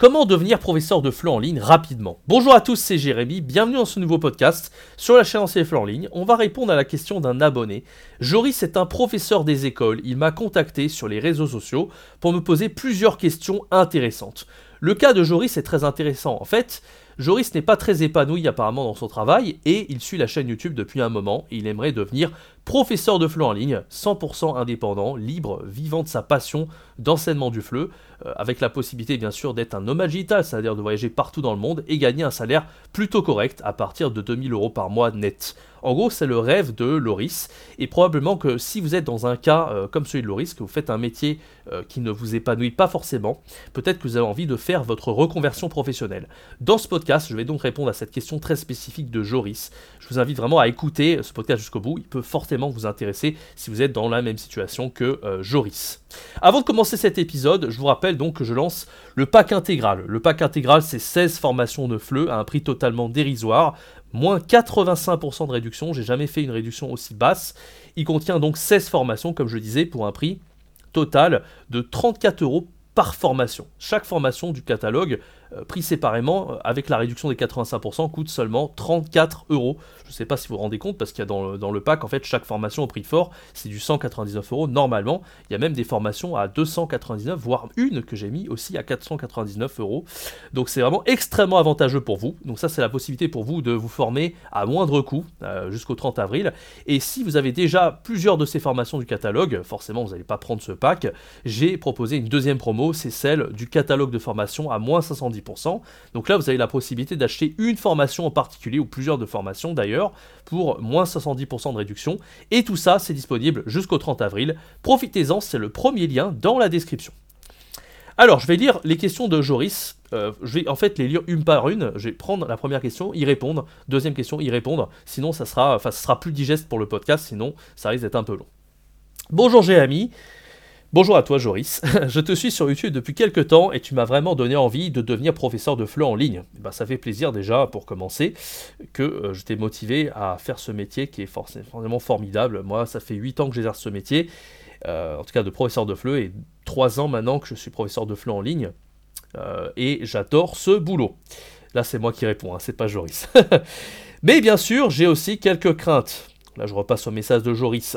Comment devenir professeur de FLE en ligne rapidement Bonjour à tous, c'est Jérémy, bienvenue dans ce nouveau podcast sur la chaîne Ancien FLE en ligne. On va répondre à la question d'un abonné. Joris est un professeur des écoles, il m'a contacté sur les réseaux sociaux pour me poser plusieurs questions intéressantes. Le cas de Joris est très intéressant. En fait, Joris n'est pas très épanoui apparemment dans son travail et il suit la chaîne YouTube depuis un moment il aimerait devenir professeur de FLE en ligne, 100% indépendant, libre, vivant de sa passion d'enseignement du FLE, avec la possibilité bien sûr d'être un nomade digital, c'est-à-dire de voyager partout dans le monde et gagner un salaire plutôt correct à partir de 2000 euros par mois net. En gros, c'est le rêve de Loris, et probablement que si vous êtes dans un cas euh, comme celui de Loris, que vous faites un métier euh, qui ne vous épanouit pas forcément, peut-être que vous avez envie de faire votre reconversion professionnelle. Dans ce podcast, je vais donc répondre à cette question très spécifique de Joris. Je vous invite vraiment à écouter ce podcast jusqu'au bout, il peut fortement vous intéresser si vous êtes dans la même situation que euh, Joris. Avant de commencer cet épisode, je vous rappelle donc je lance le pack intégral. Le pack intégral, c'est 16 formations de FLE à un prix totalement dérisoire moins 85% de réduction, j'ai jamais fait une réduction aussi basse. Il contient donc 16 formations, comme je disais, pour un prix total de 34 euros par formation. Chaque formation du catalogue pris séparément, euh, avec la réduction des 85%, coûte seulement 34 euros. Je ne sais pas si vous vous rendez compte, parce qu'il y a dans le, pack, en fait, chaque formation au prix fort, c'est du 199 euros normalement. Il y a même des formations à 299, voire une que j'ai mis aussi à 499 euros. Donc c'est vraiment extrêmement avantageux pour vous. Donc ça, c'est la possibilité pour vous de vous former à moindre coût euh, jusqu'au 30 avril. Et si vous avez déjà plusieurs de ces formations du catalogue, forcément, vous n'allez pas prendre ce pack. J'ai proposé une deuxième promo, c'est celle du catalogue de formation à moins 510 donc là, vous avez la possibilité d'acheter une formation en particulier, ou plusieurs de formations d'ailleurs, pour moins 70% de réduction. Et tout ça, c'est disponible jusqu'au 30 avril. Profitez-en, c'est le premier lien dans la description. Alors, je vais lire les questions de Joris. Euh, je vais en fait les lire une par une. Je vais prendre la première question, y répondre. Deuxième question, y répondre. Sinon, ça sera, sera plus digeste pour le podcast. Sinon, ça risque d'être un peu long. Bonjour, j'ai ami. Bonjour à toi Joris, je te suis sur YouTube depuis quelques temps et tu m'as vraiment donné envie de devenir professeur de FLE en ligne. bah, ça fait plaisir déjà pour commencer que euh, je t'ai motivé à faire ce métier qui est forcément formidable. Moi ça fait 8 ans que j'exerce ce métier, euh, en tout cas de professeur de FLE et 3 ans maintenant que je suis professeur de FLE en ligne euh, et j'adore ce boulot. Là c'est moi qui réponds, hein, c'est pas Joris. Mais bien sûr j'ai aussi quelques craintes. Là je repasse au message de Joris.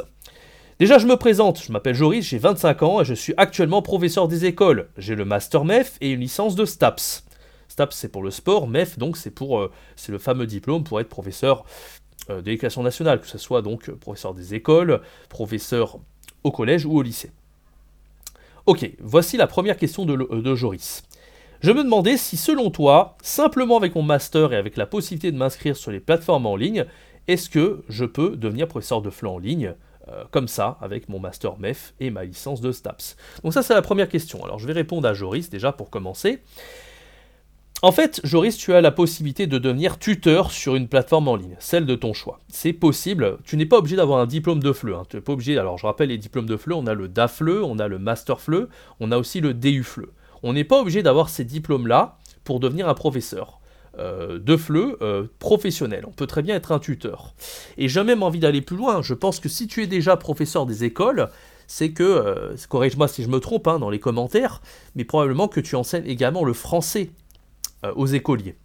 Déjà, je me présente, je m'appelle Joris, j'ai 25 ans et je suis actuellement professeur des écoles. J'ai le Master MEF et une licence de STAPS. STAPS, c'est pour le sport, MEF, donc c'est pour euh, c'est le fameux diplôme pour être professeur euh, d'éducation nationale, que ce soit donc professeur des écoles, professeur au collège ou au lycée. Ok, voici la première question de, de Joris. Je me demandais si, selon toi, simplement avec mon master et avec la possibilité de m'inscrire sur les plateformes en ligne, est-ce que je peux devenir professeur de flanc en ligne? Euh, comme ça, avec mon master MEF et ma licence de STAPS. Donc ça c'est la première question. Alors je vais répondre à Joris déjà pour commencer. En fait, Joris, tu as la possibilité de devenir tuteur sur une plateforme en ligne, celle de ton choix. C'est possible, tu n'es pas obligé d'avoir un diplôme de FLE. Hein. Tu n'es pas obligé, alors je rappelle les diplômes de FLE, on a le DAFLE, on a le Master FLE, on a aussi le DU FLE. On n'est pas obligé d'avoir ces diplômes-là pour devenir un professeur. Euh, de FLE euh, professionnel. On peut très bien être un tuteur. Et j'ai même envie d'aller plus loin. Je pense que si tu es déjà professeur des écoles, c'est que, euh, corrige-moi si je me trompe hein, dans les commentaires, mais probablement que tu enseignes également le français aux écoliers.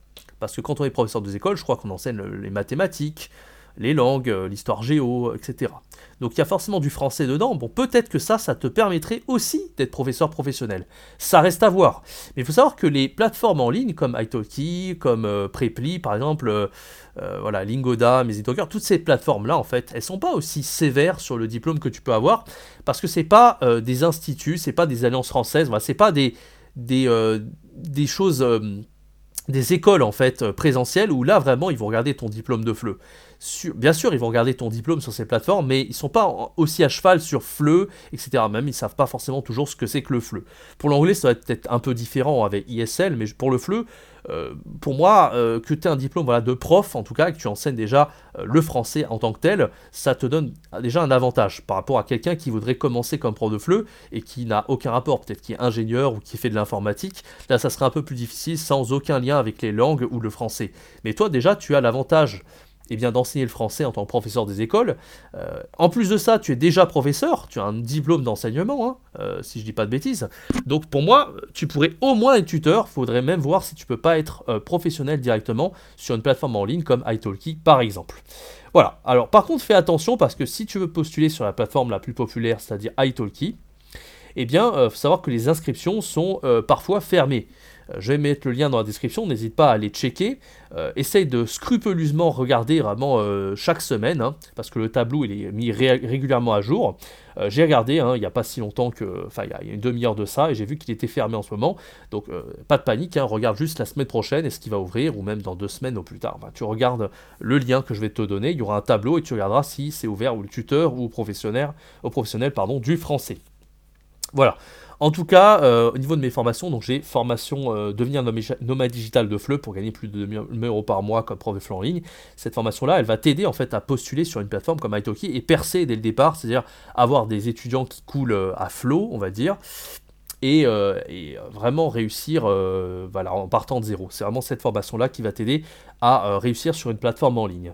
Parce que quand on est professeur des écoles, je crois qu'on enseigne les mathématiques, les langues, l'histoire géo, etc. Donc il y a forcément du français dedans. Bon, peut-être que ça, ça te permettrait aussi d'être professeur professionnel. Ça reste à voir. Mais il faut savoir que les plateformes en ligne comme Italki, comme euh, Preply, par exemple, euh, voilà, Lingoda, Talker, toutes ces plateformes-là, en fait, elles sont pas aussi sévères sur le diplôme que tu peux avoir, parce que c'est pas des instituts, c'est pas des alliances françaises, voilà, c'est pas des, des, des choses des écoles en fait présentielles où là vraiment ils vont regarder ton diplôme de FLE bien sûr, ils vont regarder ton diplôme sur ces plateformes, mais ils sont pas aussi à cheval sur FLE, etc. Même ils savent pas forcément toujours ce que c'est que le FLE. Pour l'anglais, ça va être peut-être un peu différent avec ISL, mais pour le FLE, euh, pour moi, euh, que tu aies un diplôme de prof, en tout cas, que tu enseignes déjà euh, le français en tant que tel, ça te donne déjà un avantage par rapport à quelqu'un qui voudrait commencer comme prof de FLE et qui n'a aucun rapport, peut-être qui est ingénieur ou qui fait de l'informatique. Là, ça serait un peu plus difficile sans aucun lien avec les langues ou le français. Mais toi, déjà, tu as l'avantage eh bien d'enseigner le français en tant que professeur des écoles. Euh, en plus de ça, tu es déjà professeur, tu as un diplôme d'enseignement, hein, euh, si je dis pas de bêtises. Donc pour moi, tu pourrais au moins être tuteur. Faudrait même voir si tu peux pas être euh, professionnel directement sur une plateforme en ligne comme italki par exemple. Voilà. Alors par contre, fais attention parce que si tu veux postuler sur la plateforme la plus populaire, c'est-à-dire italki, eh bien, il faut savoir que les inscriptions sont parfois fermées. Euh, je vais mettre le lien dans la description, n'hésite pas à aller checker. Euh, essaye de scrupuleusement regarder vraiment euh, chaque semaine, hein, parce que le tableau est mis régulièrement à jour. j'ai regardé hein, il n'y a pas si longtemps que, enfin il y, a une demi-heure de ça, et j'ai vu qu'il était fermé en ce moment. Donc pas de panique, hein, regarde juste la semaine prochaine, est-ce qu'il va ouvrir, ou même dans deux semaines au plus tard. tu regardes le lien que je vais te donner, il y aura un tableau et tu regarderas si c'est ouvert ou le tuteur ou au professionnel, au professionnel pardon, du français. Voilà. En tout cas, euh, au niveau de mes formations, donc j'ai formation euh, devenir nomade digital de FLE pour gagner plus de 2000 euros par mois comme prof de FLE en ligne. Cette formation-là, elle va t'aider en fait à postuler sur une plateforme comme Italki et percer dès le départ, c'est-à-dire avoir des étudiants qui coulent euh, à flot, on va dire. Et, vraiment réussir voilà, en partant de zéro. C'est vraiment cette formation-là qui va t'aider à réussir sur une plateforme en ligne.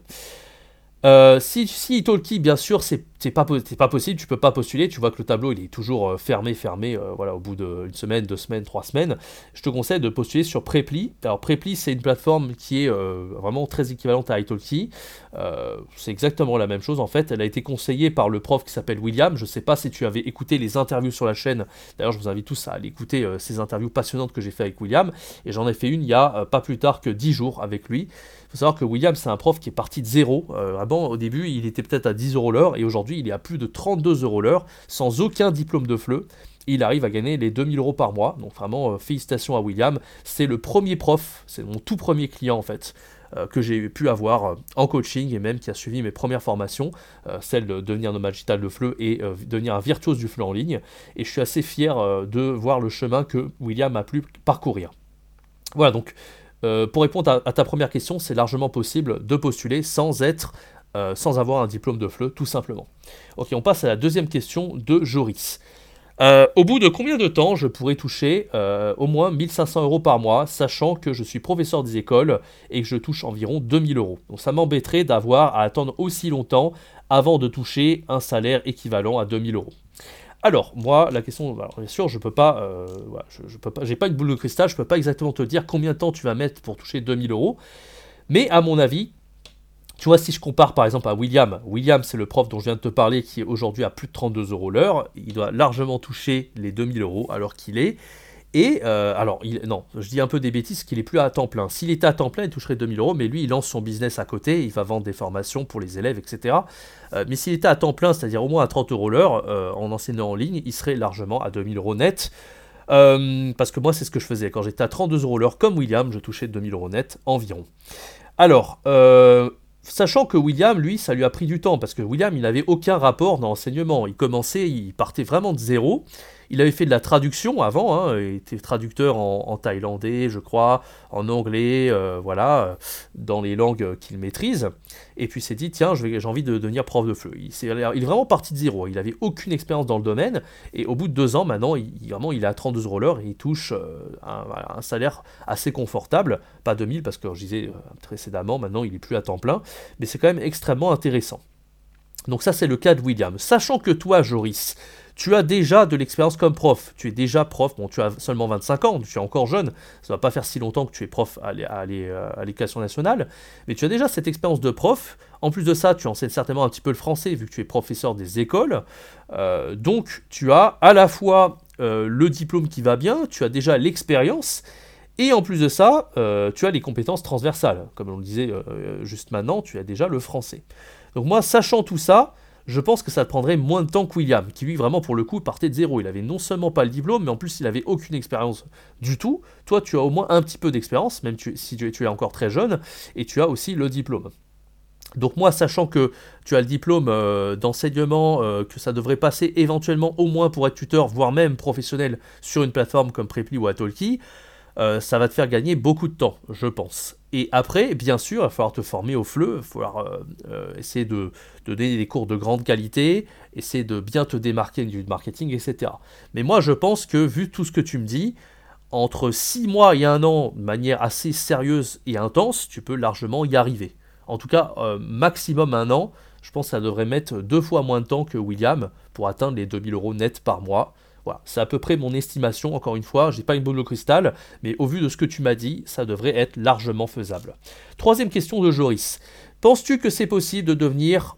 Euh, si, Italki, bien sûr, c'est pas, pas possible, tu peux pas postuler, tu vois que le tableau il est toujours euh, fermé, fermé, euh, voilà, au bout d'une semaine, deux semaines, trois semaines. Je te conseille de postuler sur Preply. Alors Preply, c'est une plateforme qui est vraiment très équivalente à Italki. c'est exactement la même chose en fait. Elle a été conseillée par le prof qui s'appelle William. Je sais pas si tu avais écouté les interviews sur la chaîne. D'ailleurs, je vous invite tous à aller écouter ces interviews passionnantes que j'ai fait avec William. Et j'en ai fait une il y a pas plus tard que dix jours avec lui faut savoir que William, c'est un prof qui est parti de zéro. Euh, avant, au début, il était peut-être à 10 euros l'heure, et aujourd'hui, il est à plus de 32 euros l'heure, sans aucun diplôme de FLE. Il arrive à gagner les 2000 euros par mois. Donc vraiment, euh, félicitations à William. C'est le premier prof, c'est mon tout premier client en fait, euh, que j'ai pu avoir en coaching et même qui a suivi mes premières formations, celle de devenir nomade digital de FLE et devenir un virtuose du FLE en ligne. Et je suis assez fier de voir le chemin que William a pu parcourir. Voilà, donc euh, pour répondre à, ta première question, c'est largement possible de postuler euh, sans avoir un diplôme de FLE, tout simplement. Ok, on passe à la deuxième question de Joris. Euh, au bout de combien de temps je pourrais toucher au moins 1500 euros par mois, sachant que je suis professeur des écoles et que je touche environ 2000 euros? Donc ça m'embêterait d'avoir à attendre aussi longtemps avant de toucher un salaire équivalent à 2000 euros. Alors, moi, la question, bien sûr, je peux pas, euh, je, peux pas, une boule de cristal, je peux pas exactement te dire combien de temps tu vas mettre pour toucher 2000 euros, mais à mon avis, tu vois, si je compare par exemple à William, William c'est le prof dont je viens de te parler qui est aujourd'hui à plus de 32 euros l'heure, il doit largement toucher les 2000 euros alors qu'il est, et euh, alors, non, je dis un peu des bêtises qu'il est plus à temps plein. S'il était à temps plein, il toucherait 2000 euros, mais lui, il lance son business à côté, il va vendre des formations pour les élèves, etc. Euh, mais s'il était à temps plein, c'est-à-dire au moins à 30 euros l'heure, euh, en enseignant en ligne, il serait largement à 2000 euros net. parce que moi, c'est ce que je faisais. Quand j'étais à 32 euros l'heure, comme William, je touchais 2000 euros net environ. Alors, Sachant que William, lui, ça lui a pris du temps, parce que William, il n'avait aucun rapport dans l'enseignement. Il commençait, il partait vraiment de zéro. Il avait fait de la traduction avant, hein, il était traducteur en, thaïlandais, je crois, en anglais, euh, voilà, dans les langues qu'il maîtrise. Et puis il s'est dit, tiens, j'ai envie de devenir prof de FLE. Il, est, vraiment parti de zéro, il n'avait aucune expérience dans le domaine. Et au bout de deux ans, maintenant, il, vraiment, il à 32 euros l'heure et il touche euh, un, salaire assez confortable. Pas 2000 parce que je disais euh, précédemment, maintenant, il est plus à temps plein. Mais c'est quand même extrêmement intéressant. Donc ça, c'est le cas de William. Sachant que toi, Joris, tu as déjà de l'expérience comme prof. Tu es déjà prof, bon, tu as seulement 25 ans, tu es encore jeune, ça ne va pas faire si longtemps que tu es prof à l'éducation nationale, mais tu as déjà cette expérience de prof. En plus de ça, tu enseignes certainement un petit peu le français vu que tu es professeur des écoles. Euh, donc, tu as à la fois euh, le diplôme qui va bien, tu as déjà l'expérience. Et en plus de ça, euh, tu as les compétences transversales. Comme on le disait juste maintenant, tu as déjà le français. Donc moi, sachant tout ça, je pense que ça prendrait moins de temps que William, qui lui vraiment pour le coup partait de zéro. Il avait non seulement pas le diplôme, mais en plus il avait aucune expérience du tout. Toi, tu as au moins un petit peu d'expérience, même si tu, es encore très jeune, et tu as aussi le diplôme. Donc moi, sachant que tu as le diplôme euh, d'enseignement, euh, que ça devrait passer éventuellement au moins pour être tuteur, voire même professionnel sur une plateforme comme Preply ou Atolki, euh, ça va te faire gagner beaucoup de temps, je pense. Et après, bien sûr, il va falloir te former au fleu, il va falloir euh, euh, essayer de, donner des cours de grande qualité, essayer de bien te démarquer du marketing, etc. Mais moi, je pense que vu tout ce que tu me dis, entre 6 mois et un an, de manière assez sérieuse et intense, tu peux largement y arriver. En tout cas, maximum un an. Je pense que ça devrait mettre deux fois moins de temps que William pour atteindre les 2000 euros net par mois. Voilà, c'est à peu près mon estimation, encore une fois, j'ai pas une boule de cristal, mais au vu de ce que tu m'as dit, ça devrait être largement faisable. Troisième question de Joris. Penses-tu que c'est possible de devenir,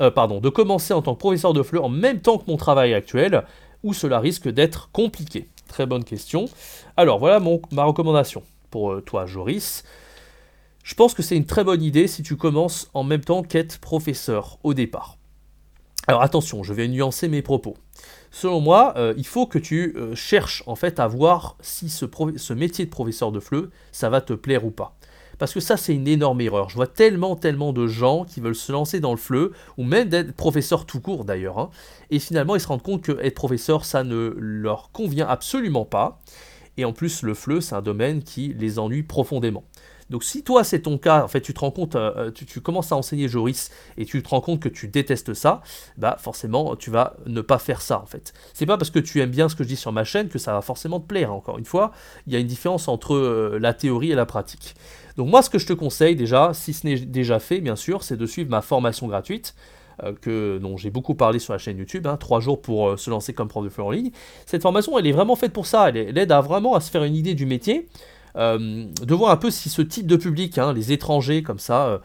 euh, pardon, de commencer en tant que professeur de FLE en même temps que mon travail actuel, ou cela risque d'être compliqué? Très bonne question. Alors voilà ma recommandation pour euh, toi, Joris. Je pense que c'est une très bonne idée si tu commences en même temps qu'être professeur au départ. Alors attention, je vais nuancer mes propos. Selon moi, euh, il faut que tu euh, cherches en fait à voir si ce, métier de professeur de FLE, ça va te plaire ou pas. Parce que ça, c'est une énorme erreur. Je vois tellement, tellement de gens qui veulent se lancer dans le FLE, ou même d'être professeur tout court d'ailleurs, hein, et finalement ils se rendent compte que être professeur, ça ne leur convient absolument pas. Et en plus, le FLE, c'est un domaine qui les ennuie profondément. Donc si toi c'est ton cas, en fait tu te rends compte, euh, euh, tu, commences à enseigner Joris et tu te rends compte que tu détestes ça, bah forcément tu vas ne pas faire ça en fait. C'est pas parce que tu aimes bien ce que je dis sur ma chaîne que ça va forcément te plaire. Encore une fois, il y a une différence entre euh, la théorie et la pratique. Donc moi ce que je te conseille déjà, si ce n'est déjà fait bien sûr, c'est de suivre ma formation gratuite. que, dont j'ai beaucoup parlé sur la chaîne YouTube, hein, 3 jours pour se lancer comme prof de fleurs en ligne. Cette formation, elle est vraiment faite pour ça, elle, aide à vraiment à se faire une idée du métier, euh, de voir un peu si ce type de public, hein, les étrangers comme ça, euh,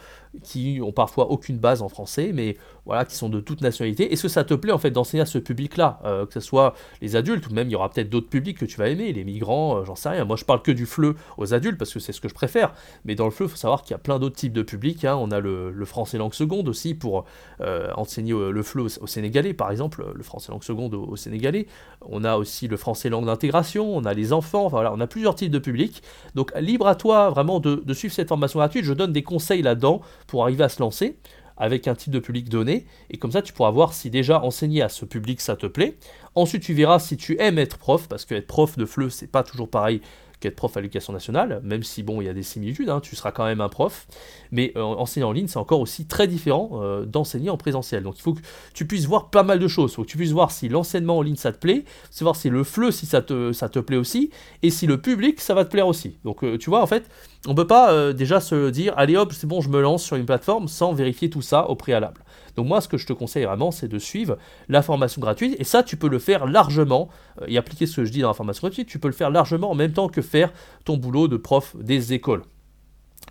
qui ont parfois aucune base en français, mais voilà, qui sont de toute nationalité. Est-ce que ça te plaît en fait d'enseigner à ce public-là, euh, que ce soit les adultes ou même il y aura peut-être d'autres publics que tu vas aimer, les migrants, euh, j'en sais rien. Moi, je parle que du FLE aux adultes parce que c'est ce que je préfère. Mais dans le FLE, il faut savoir qu'il y a plein d'autres types de publics. Hein. On a le, français langue seconde aussi pour euh, enseigner le FLE au, Sénégalais, par exemple, le français langue seconde au, Sénégalais. On a aussi le français langue d'intégration. On a les enfants. voilà, on a plusieurs types de publics. Donc libre à toi vraiment de suivre cette formation gratuite. Je donne des conseils là-dedans pour arriver à se lancer avec un type de public donné, et comme ça tu pourras voir si déjà enseigner à ce public ça te plaît. Ensuite tu verras si tu aimes être prof, parce que être prof de FLE c'est pas toujours pareil qu'être prof à l'éducation nationale, même si bon il y a des similitudes, hein, tu seras quand même un prof, mais euh, enseigner en ligne c'est encore aussi très différent euh, d'enseigner en présentiel. Donc il faut que tu puisses voir pas mal de choses, il faut que tu puisses voir si l'enseignement en ligne ça te plaît, voir si le FLE si ça te, plaît aussi, et si le public ça va te plaire aussi. Donc euh, tu vois en fait on peut pas déjà se dire allez hop c'est bon je me lance sur une plateforme sans vérifier tout ça au préalable. Donc moi ce que je te conseille vraiment c'est de suivre la formation gratuite et ça tu peux le faire largement euh, et appliquer ce que je dis dans la formation gratuite, tu peux le faire largement en même temps que faire ton boulot de prof des écoles.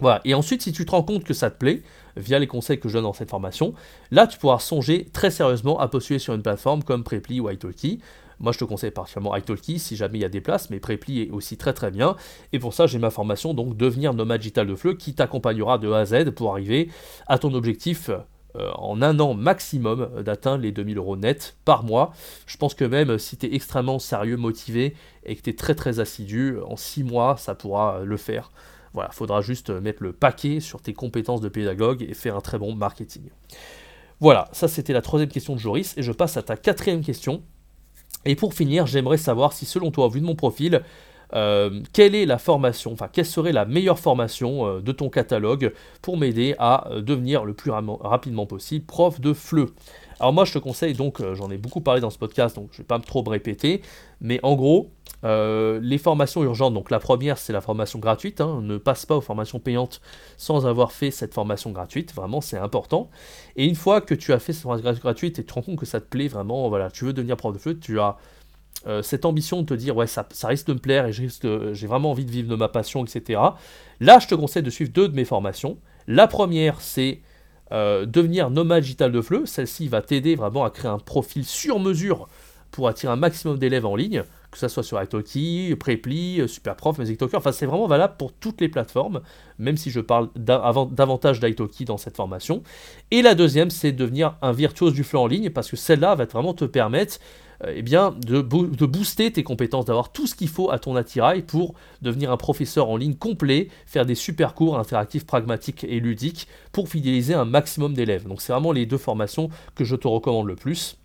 Voilà, et ensuite si tu te rends compte que ça te plaît, via les conseils que je donne dans cette formation, là tu pourras songer très sérieusement à postuler sur une plateforme comme Preply ou Italki. Moi, je te conseille particulièrement iTalki si jamais il y a des places, mais Preply est aussi très très bien. Et pour ça, j'ai ma formation, donc devenir nomade digital de fleu, qui t'accompagnera de A à Z pour arriver à ton objectif euh, en un an maximum d'atteindre les 2000 euros net par mois. Je pense que même si tu es extrêmement sérieux, motivé et que tu es très très assidu, en 6 mois, ça pourra le faire. Voilà, il faudra juste mettre le paquet sur tes compétences de pédagogue et faire un très bon marketing. Voilà, ça c'était la troisième question de Joris, et je passe à ta quatrième question. Et pour finir, j'aimerais savoir si selon toi, vu de mon profil, euh, quelle est la formation, enfin quelle serait la meilleure formation euh, de ton catalogue pour m'aider à euh, devenir le plus rapidement possible prof de FLE? Alors moi je te conseille donc, j'en ai beaucoup parlé dans ce podcast, donc je ne vais pas trop me répéter, mais en gros, les formations urgentes, donc la première c'est la formation gratuite, hein, ne passe pas aux formations payantes sans avoir fait cette formation gratuite, vraiment c'est important. Et une fois que tu as fait cette formation gratuite et tu te rends compte que ça te plaît vraiment, voilà, tu veux devenir prof de FLE, tu as euh, cette ambition de te dire ouais ça, risque de me plaire et j'ai vraiment envie de vivre de ma passion, etc. Là, je te conseille de suivre deux de mes formations. La première, c'est euh, devenir nomade digital de fleu. Celle-ci va t'aider vraiment à créer un profil sur mesure pour attirer un maximum d'élèves en ligne, que ce soit sur Italki, Preply, Superprof, Music. Enfin, c'est vraiment valable pour toutes les plateformes, même si je parle davantage d'Italki dans cette formation. Et la deuxième, c'est devenir un virtuose du fleu en ligne, parce que celle-là va vraiment te permettre eh bien, de, booster tes compétences, d'avoir tout ce qu'il faut à ton attirail pour devenir un professeur en ligne complet, faire des super cours interactifs, pragmatiques et ludiques pour fidéliser un maximum d'élèves. Donc c'est vraiment les deux formations que je te recommande le plus.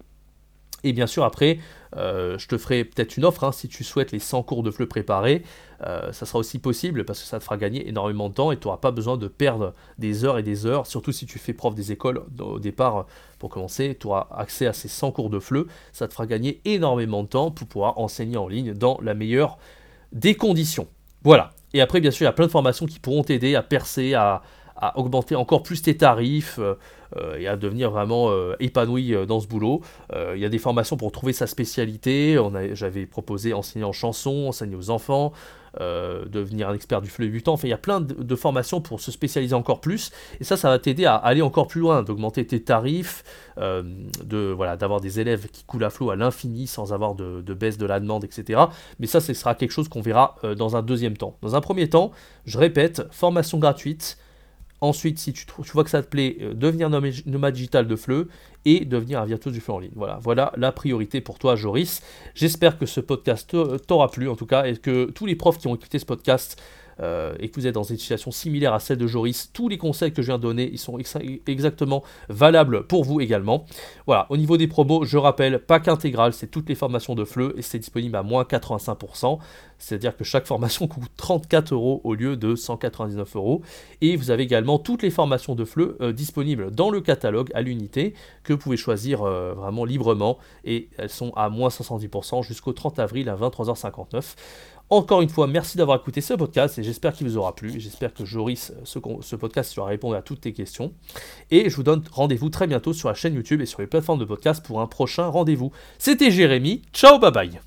Et bien sûr, après, euh, je te ferai peut-être une offre hein, si tu souhaites les 100 cours de FLE préparés. Euh, ça sera aussi possible parce que ça te fera gagner énormément de temps et tu n'auras pas besoin de perdre des heures et des heures, surtout si tu fais prof des écoles au départ pour commencer. Tu auras accès à ces 100 cours de FLE. Ça te fera gagner énormément de temps pour pouvoir enseigner en ligne dans la meilleure des conditions. Voilà. Et après, bien sûr, il y a plein de formations qui pourront t'aider à percer, à, à augmenter encore plus tes tarifs et à devenir vraiment épanoui dans ce boulot. Il y a des formations pour trouver sa spécialité. J'avais proposé enseigner en chanson, enseigner aux enfants, euh, devenir un expert du flux débutant. Enfin, il y a plein de, formations pour se spécialiser encore plus. Et ça, ça va t'aider à aller encore plus loin, d'augmenter tes tarifs, euh, de voilà, d'avoir des élèves qui coulent à flot à l'infini sans avoir de, baisse de la demande, etc. Mais ça, ce sera quelque chose qu'on verra euh, dans un deuxième temps. Dans un premier temps, je répète, formation gratuite Ensuite, si tu, vois que ça te plaît, euh, devenir nomade digital de Fleu et devenir un virtuose du fleu en ligne. Voilà, voilà la priorité pour toi, Joris. J'espère que ce podcast t'aura plu en tout cas et que tous les profs qui ont écouté ce podcast euh, et que vous êtes dans une situation similaire à celle de Joris, tous les conseils que je viens de donner, ils sont exactement valables pour vous également. Voilà, au niveau des promos, je rappelle, pack intégral, c'est toutes les formations de FLE et c'est disponible à moins 85%. C'est-à-dire que chaque formation coûte 34 euros au lieu de 199 euros. Et vous avez également toutes les formations de FLE euh, disponibles dans le catalogue à l'unité que vous pouvez choisir euh, vraiment librement. Et elles sont à moins 70% jusqu'au 30 avril à 23h59. Encore une fois, merci d'avoir écouté ce podcast et j'espère qu'il vous aura plu. J'espère que Joris, ce, ce podcast, sera répondu à toutes tes questions. Et je vous donne rendez-vous très bientôt sur la chaîne YouTube et sur les plateformes de podcast pour un prochain rendez-vous. C'était Jérémy. Ciao, bye bye.